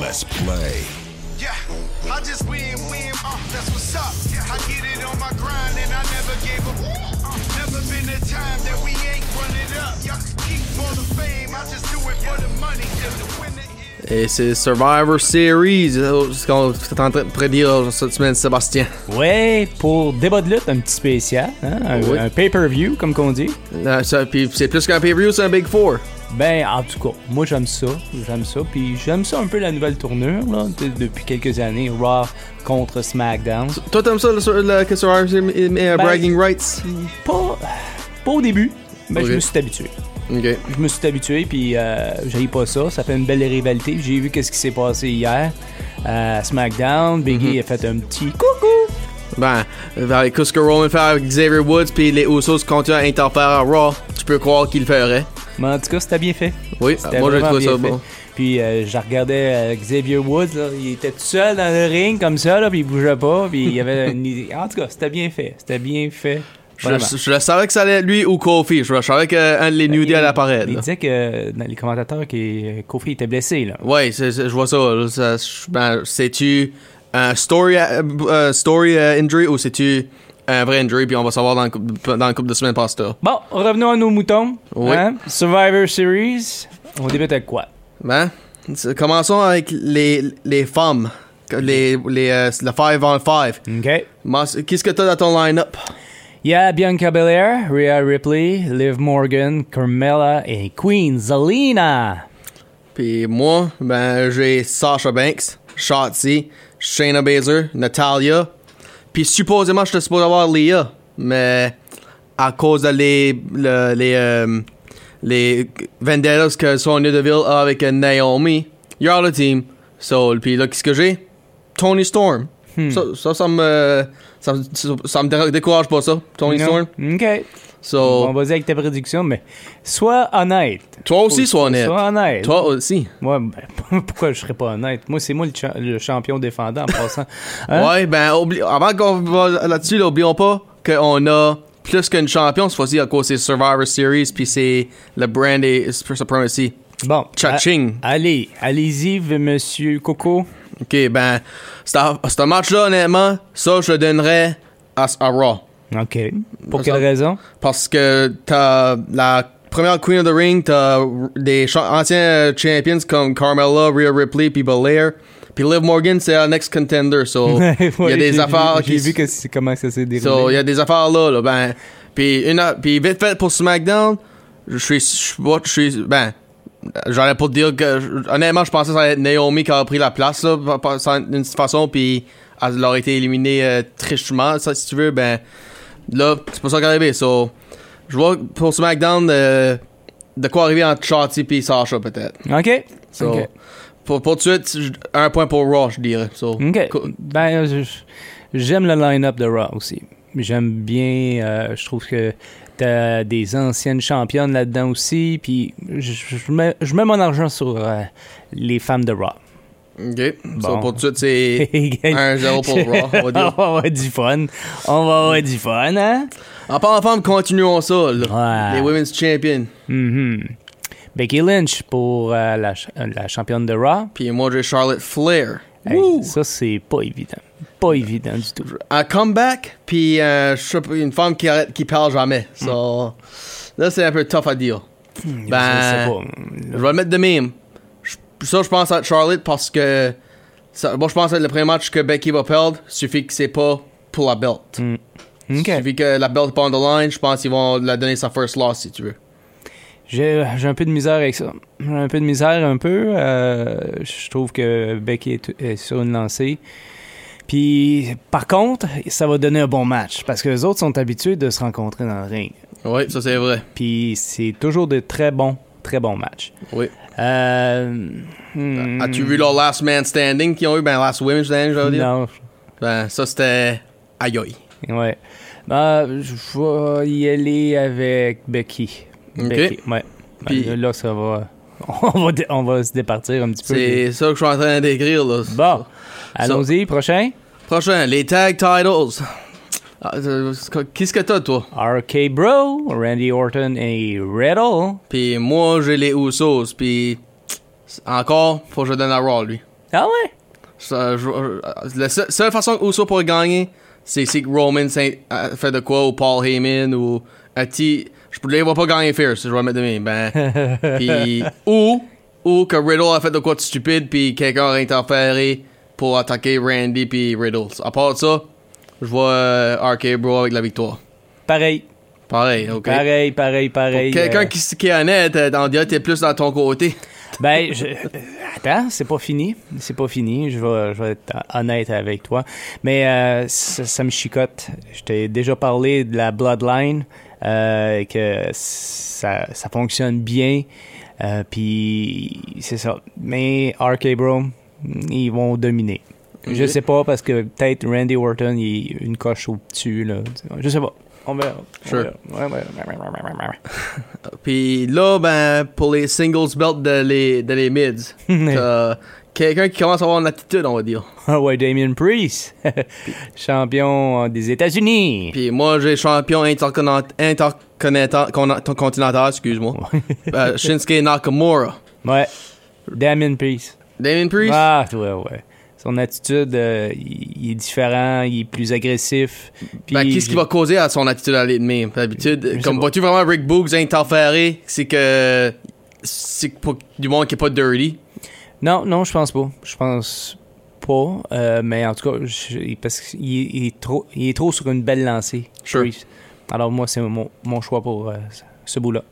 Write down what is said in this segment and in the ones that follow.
Let's play. Yeah, I just win, win, uh, that's what's up. Yeah I get it on my grind and I never gave up. Uh, never been a time that we ain't run it up. Y'all keep for the fame, I just do it for the money. Just to win it. Et c'est Survivor Series, euh, ce qu'on est en train de prédire cette semaine, Sébastien. Ouais, pour débat de lutte, un petit spécial, hein, un, Oui. un pay-per-view, comme qu'on dit. Euh, ça, puis c'est plus qu'un pay-per-view, c'est un Big Four. Ben, en tout cas, moi j'aime ça, j'aime ça, puis j'aime ça un peu la nouvelle tournure, là, de- depuis quelques années, Raw contre SmackDown. Toi, t'aimes ça, le, le, que Survivor Series euh, Ben- Bragging Rights? Pas, pas au début, mais je me suis habitué. Je me suis habitué, puis euh, j'ai pas ça. Ça fait une belle rivalité. J'ai vu qu'est-ce qui s'est passé hier à SmackDown. Biggie a fait un petit coucou. Ben, avec ce que Roman fait avec Xavier Woods, puis les Usos continuent à interférer à Raw, tu peux croire qu'il le ferait. Mais en tout cas, c'était bien fait. Oui, moi j'ai trouvé ça fait. bon. Puis euh, je regardais euh, Xavier Woods, là, il était tout seul dans le ring comme ça, là, puis il bougeait pas, puis il y avait une... En tout cas, c'était bien fait. C'était bien fait. Je, savais que ça allait être lui ou Kofi. Je, je savais qu'un de les New Day allait apparaître. Il disait que dans les commentateurs que Kofi était blessé, là. Ouais, je vois ça. ben, c'est-tu un story, euh, euh, story euh, injury ou c'est-tu un vrai injury? Puis on va savoir dans le dans le couple de semaines ça. Bon, revenons à nos moutons. Oui. Hein? Survivor Series. On débute avec quoi? Ben, commençons avec les, les femmes. Les, les, euh, le 5 on 5. OK. Qu'est-ce que t'as dans ton line-up? Il y a Bianca Belair, Rhea Ripley, Liv Morgan, Carmella et Queen Zelina. Puis moi, ben, j'ai Sasha Banks, Shotzi, Shayna Baszler, Natalia. Puis supposément, je te supposé avoir Leah. Mais à cause de les, le- les, euh, les vendettas que Sonya Deville a avec Naomi, you're out of team. So, puis là, qu'est-ce que j'ai? Tony Storm. Ça, ça, ça me, ça, me- ça, ça me dé- décourage pas ça, Tony? Storm. OK. So, On va dire avec tes prédictions, mais sois honnête. toi aussi, sois honnête. Sois honnête. Toi aussi. Ouais, ben, pourquoi je serais pas honnête? Moi, c'est moi le, cha- le champion défendant en passant. Hein? Ouais, ben, avant qu'on va là-dessus, là, oublions pas qu'on a plus qu'une champion cette fois-ci à cause c'est Survivor Series, puis c'est le brand et Supremacy. Bon. Cha-ching. Allez, allez-y, monsieur Coco. Ok, ben, un un match-là, honnêtement, ça, je le donnerais à, à Raw. OK. Pour Ça- quelle raison? Parce que t'as la première Queen of the Ring, t'as des anciens champions comme Carmella, Rhea Ripley, puis Belair. Puis Liv Morgan, c'est la next contender, so il y a des affaires vu- qui J'ai vu que c'est- comment ça s'est déroulé. So, il y a des affaires là, là, ben. Puis, une, puis vite fait pour SmackDown, je suis, je suis, ben, j'allais pas dire que, honnêtement, je pensais que ça allait être Naomi qui a pris la place, là, d'une façon, puis elle aurait été éliminée euh, trichement, ça, si tu veux, ben, là, c'est pas ça est arrivé, so, je vois pour SmackDown, euh, de quoi arriver entre Shotzi puis Sasha, peut-être. OK. So, OK. pour, pour tout de suite, un point pour Raw, je dirais, so. OK. Ben, j'aime le line-up de Raw aussi. J'aime bien, euh, je trouve que t'as des anciennes championnes là-dedans aussi, puis je, je mets, je mets mon argent sur euh, les femmes de Raw. Ok. Bon. pour tout de suite, c'est 1-0 pour Raw, on va on dire. va avoir du fun. On va avoir du fun, hein? En parlant de femmes, continuons ça, là. Ouais. Les Women's Champions. Mhm. Becky Lynch pour euh, la, ch- euh, la championne de Raw. Puis moi, j'ai Charlotte Flair. Hey, ça, c'est pas évident. Pas évident du tout. Un comeback, puis euh, je une femme qui, arrête, qui parle jamais. So, là, c'est un peu tough à dire. Je sais Ben, pas. je vais le mettre de même. Je- Ça, je pense à Charlotte parce que. Ça, moi, je pense que le premier match que Becky va perdre, suffit que c'est pas pour la belt. OK. Suffit que la belt pas on the line, je pense qu'ils vont la donner sa first loss si tu veux. J'ai j'ai un peu de misère avec ça. J'ai un peu de misère, un peu. Euh, je trouve que Becky est, est sur une lancée. Puis, par contre, ça va donner un bon match parce que les autres sont habitués de se rencontrer dans le ring. Oui, ça c'est vrai. Puis, c'est toujours de très bons, très bons matchs. Oui. Euh, hmm, As-tu vu leur last man standing qu'ils ont eu? Ben, last women standing, je veux dire. Non, Ben, ça c'était. Aïe aïe. ouais. Ben, je vais y aller avec Becky. Ok. Becky, ouais. Ben, Puis- là, là, ça va. On va, on va se départir un petit peu. C'est ça que je suis en train d'écrire, là. Bon, allons-y, prochain. Prochain, les tag titles. Ah, euh, Qu'est-ce que t'as, toi? RK Bro, Randy Orton et Riddle. Puis moi, j'ai les Usos, puis encore, faut que je donne à Raw, lui. Ah ouais? Ça, je- euh, la seule, seule façon où ça pourrait gagner, c'est si que Roman Saint- a fait de quoi, ou Paul Heyman, ou Ati. Je ne les vois pas gagner Fierce, je vais mettre de même. Ben, puis, ou, ou que Riddle a fait de quoi de stupide, puis quelqu'un a interféré pour attaquer Randy puis Riddle. À part ça, je vois euh, RK Bro avec la victoire. Pareil. Pareil, ok. Pareil, pareil, pareil. Quelqu'un euh, qui, qui est honnête, euh, on dirait que t'es plus dans ton côté. Ben, je... attends, c'est pas fini. C'est pas fini. Je vais, je vais être honnête avec toi. Mais euh, ça, ça me chicote. Je t'ai déjà parlé de la Bloodline, euh, que ça, ça fonctionne bien. Euh, Puis c'est ça. Mais RK Bro, ils vont dominer. Je sais pas parce que peut-être Randy Orton il est une coche au-dessus. Là. Je sais pas. On verra. Sure. Ouais, ouais. Puis là, ben, pour les singles belts de les, de les mids, t'as quelqu'un qui commence à avoir une attitude, on va dire. Ah ouais, Damien Priest, champion des États-Unis. Puis moi, j'ai champion interconnant- interconnecta- con- continental, excuse-moi. Euh, Shinsuke Nakamura. Ouais, Damien Priest. Damien Priest? Ah, ouais, ouais. Son attitude, euh, il, est différent, il est plus agressif. Ben, qu'est-ce qui va causer à son attitude à même? D'habitude, comme vois-tu vraiment Rick Boogs interférer, c'est que c'est pour du monde qui est pas dirty. Non, non, je pense pas. Je pense pas. euh, mais en tout cas, je- parce qu'il est, il est trop, il est trop sur une belle lancée. Sure. Alors moi, c'est mon, mon choix pour euh, ce bout-là.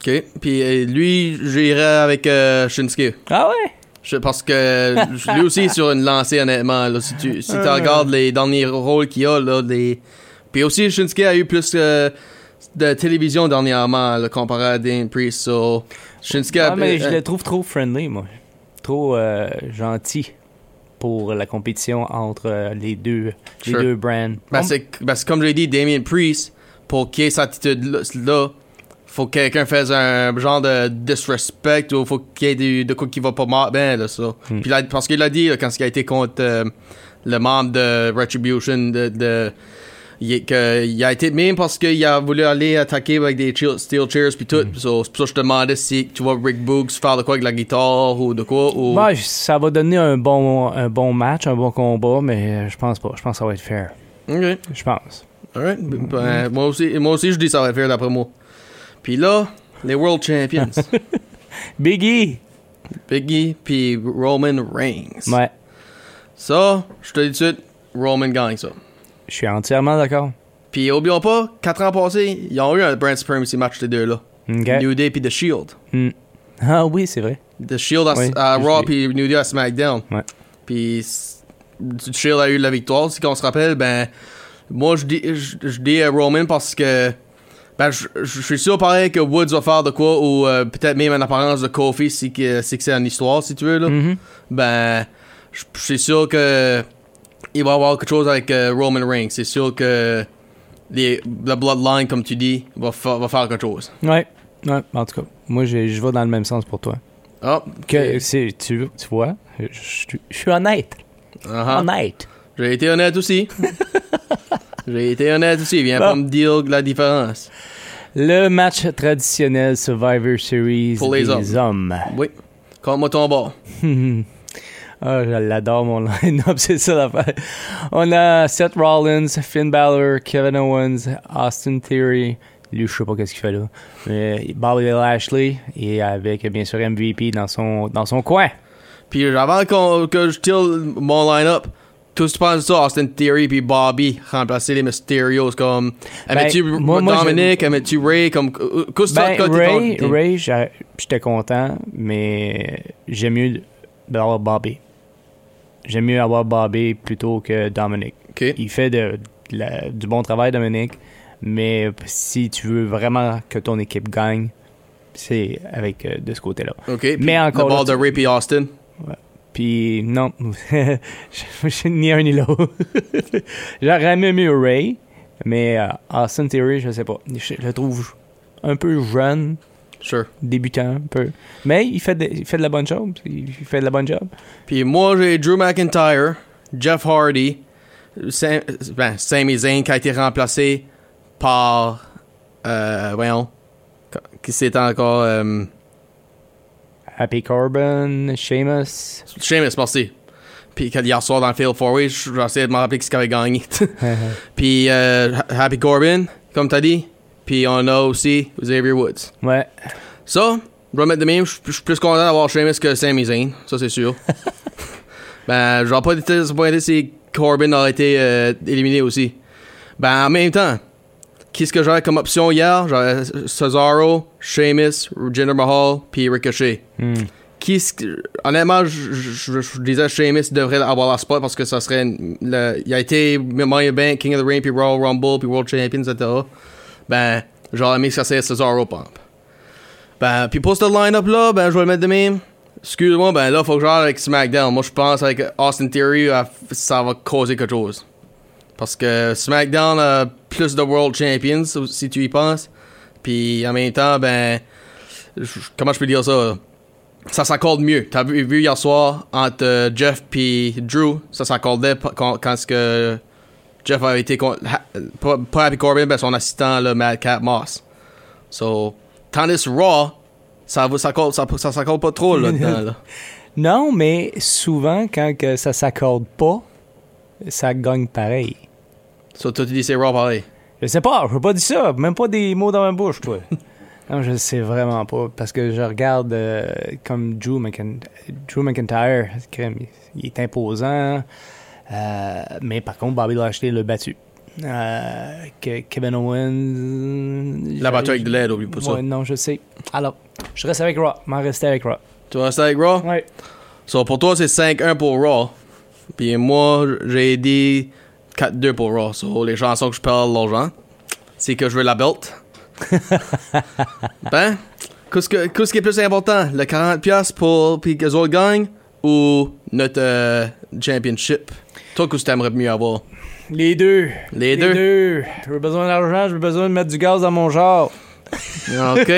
OK. Puis lui, j'irais avec euh, Shinsuke. Ah ouais? Je- parce que lui aussi est sur une lancée, honnêtement. Là, si tu, si regardes les derniers rôles qu'il a, là, les... Puis aussi, Shinsuke a eu plus euh, de télévision dernièrement, là, comparé à Dane Priest. So, Shinsuke a... Ah, mais je euh, le trouve trop friendly, moi. Trop euh, gentil pour la compétition entre euh, les deux, Sure. les deux brands. ben, c'est ben, c'est comme j'ai dit, Damien Priest, pour qu'il ait cette attitude-là, faut que quelqu'un fasse un genre de disrespect ou faut qu'il y ait du- de quoi qui va pas mal bien, là, ça. Hmm. Puis là, parce qu'il l'a dit, là, quand il a été contre euh, le membre de Retribution, de... de il, est- que, il a été même parce qu'il a voulu aller attaquer avec des steel chairs puis tout. So, c'est pour ça que je te demandais si tu vois Rick Boogs faire de quoi avec la guitare ou de quoi. Ou... Ça va donner un bon, un bon match, un bon combat, mais je pense pas. Je pense que ça va être fair. Ok. Je pense. Alright. Ben, moi, aussi, moi aussi, je dis ça va faire d'après moi. Puis là, les World Champions. Biggie! Biggie puis Roman Reigns. Ouais, Ça, je te dis tout de suite, Roman gagne ça. je suis entièrement d'accord. Puis oublions pas, 4 ans passés, ils ont eu un Brand Supremacy match les deux là. OK. New Day puis The Shield. Hmm. Ah oui, c'est vrai. The Shield à, Oui, à je Raw puis New Day à SmackDown. Ouais. Puis The Shield a eu la victoire. Si on se rappelle, ben moi je dis je, je dis à Roman parce que ben je, je suis sûr pareil que Woods va faire de quoi ou euh, peut-être même en apparence de Kofi si que c'est une histoire si tu veux là. Mhm. Ben je je suis sûr que il va y avoir quelque chose avec euh, Roman Reigns. C'est sûr que les, la Bloodline comme tu dis va, fa- va faire quelque chose. Ouais. ouais. En tout cas, moi, je, vais dans le même sens pour toi. Ah, Que, c'est, tu, tu vois, je, suis honnête. ah, Honnête. J'ai été honnête aussi. J'ai été honnête aussi. Viens Bon. pas me dire la différence. Le match traditionnel Survivor Series Pour les des hommes. Oui. Compte-moi ton bord. Ah, je l'adore, mon line-up, c'est ça l'affaire. On a Seth Rollins, Finn Balor, Kevin Owens, Austin Theory. Lui, je sais pas qu'est-ce qu'il fait là. Mais Bobby Lashley et avec, bien sûr, MVP dans son, dans son coin. Puis avant qu'on- que je tire mon line-up, tout de ça, Austin Theory puis Bobby, remplacer les Mysterios comme... Aimais-tu Ben, moi- moi, Dominic, aimais-tu Ray, comme... Qu'est-ce que Ben, t'as- t'es Ray? Ray j'étais content, mais j'aime mieux d'avoir Bobby. J'aime mieux avoir Bobby plutôt que Dominic. Ok, Il fait de, de la- du bon travail, Dominic, mais si tu veux vraiment que ton équipe gagne, c'est avec euh, de ce côté-là. ok. Puis Mais encore Le bord de Ray puis Austin? Puis non, je, je- ni un ni l'autre. J'aurais aimé mieux Ray, mais euh, Austin Theory, je sais pas. Je le trouve un peu jeune, Sure. débutant un peu. Mais il fait de, il fait de la bonne job. Il fait de la bonne job. Puis moi, j'ai Drew McIntyre, Jeff Hardy, Sam, ben, Sami Zayn qui a été remplacé par... Euh, voyons. Qui c'est encore... euh, Happy Corbin, Sheamus. Sheamus, merci. Puis hier soir dans le Fail 4 Way, j'essayais de me rappeler qui avait gagné. Puis euh, Ha- Happy Corbin, comme t'as dit. Puis on a aussi Xavier Woods. ouais. Ça, je vais mettre de même, je je suis plus content d'avoir Sheamus que Sami Zayn, ça c'est sûr. ben, j'aurais pas été disappointé si Corbin aurait été euh, éliminé aussi. Ben, en même temps, qu'est-ce que j'aurais comme option hier? J'aurais Cesaro, Sheamus, Jinder Mahal, puis Ricochet. Hmm. Qu'est-ce que- honnêtement, je, je, je- je disais Sheamus devrait avoir la spot parce que ça serait. Le, il a été Money Bank, King of the Ring, puis Royal Rumble, puis World Champion, etc. Ben, j'aurais aimé que ça soit Cesaro Pump. Ben, puis pour ce line-up là, ben, je vais le mettre de même. Excuse-moi, ben là, faut que j'aille avec SmackDown. Moi, je pense avec Austin Theory, euh, ça va causer quelque chose. Parce que SmackDown a plus de World Champions, si tu y penses. Puis en même temps, ben, comment je peux dire ça? Ça s'accorde mieux. T'as vu, vu hier soir entre euh, Jeff puis Drew, ça s'accordait quand, quand ce que Jeff a été contre, pas, Happy Corbin, mais son assistant, le Madcap Moss. So, tandis Raw, ça ça s'accorde ça, ça s'accorde pas trop là. Non, mais souvent, quand que ça s'accorde pas, ça gagne pareil. So, toi, tu dis c'est Raw pareil. Je sais pas, je veux pas dire ça, même pas des mots dans ma bouche, toi. non, je sais vraiment pas, parce que je regarde euh, comme Drew, McIn- Drew McIntyre, il est imposant, euh, mais par contre, Bobby Lashley l'a battu. Euh, Kevin Owens... La battu avec de l'aide, oublie pas ça. Ouais, non, je sais. Alors, je reste avec Raw, m'en rester avec Raw. Tu restes avec Raw? Ouais. So, pour toi, c'est 5-1 pour Raw. Puis moi, j'ai dit 4-2 pour Raw. So, les chansons que je parle gens, c'est que je veux la belt. ben, qu'est-ce que- qu'est-ce qui est plus important? Le 40$ pour puis que les autres gagnent ou notre euh, championship? Toi, qu'est-ce que t'aimerais mieux avoir? Les deux. Les deux? J'ai besoin d'argent, j'ai besoin de mettre du gaz dans mon genre. OK.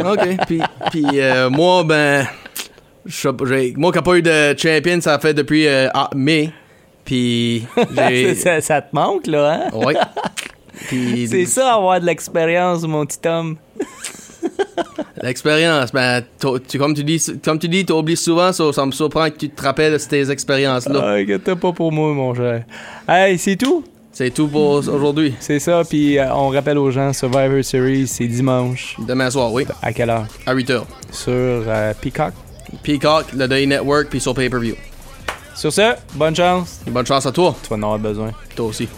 OK. Puis, puis euh, moi, ben, je sais pas, j'ai- moi qui n'ai pas eu de champion, ça fait depuis euh, ah, mai. Puis, ça, ça te manque, là, hein? Ouais. Puis C'est ça, avoir de l'expérience, mon petit homme. l'expérience, ben, tu, comme tu dis, comme tu dis, t'oublies souvent, ça, ça me surprend que tu te rappelles de ces expériences-là. Ah, inquiète pas pour moi, mon cher. Hey, c'est tout? C'est tout pour aujourd'hui. C'est ça, puis euh, on rappelle aux gens, Survivor Series, c'est dimanche. Demain soir, oui, À quelle heure? à 8h. Sur euh, Peacock. Peacock, le Day Network, puis sur pay-per-view. Sur ce, bonne chance. Bonne chance à toi, Tu vas en avoir besoin. toi aussi.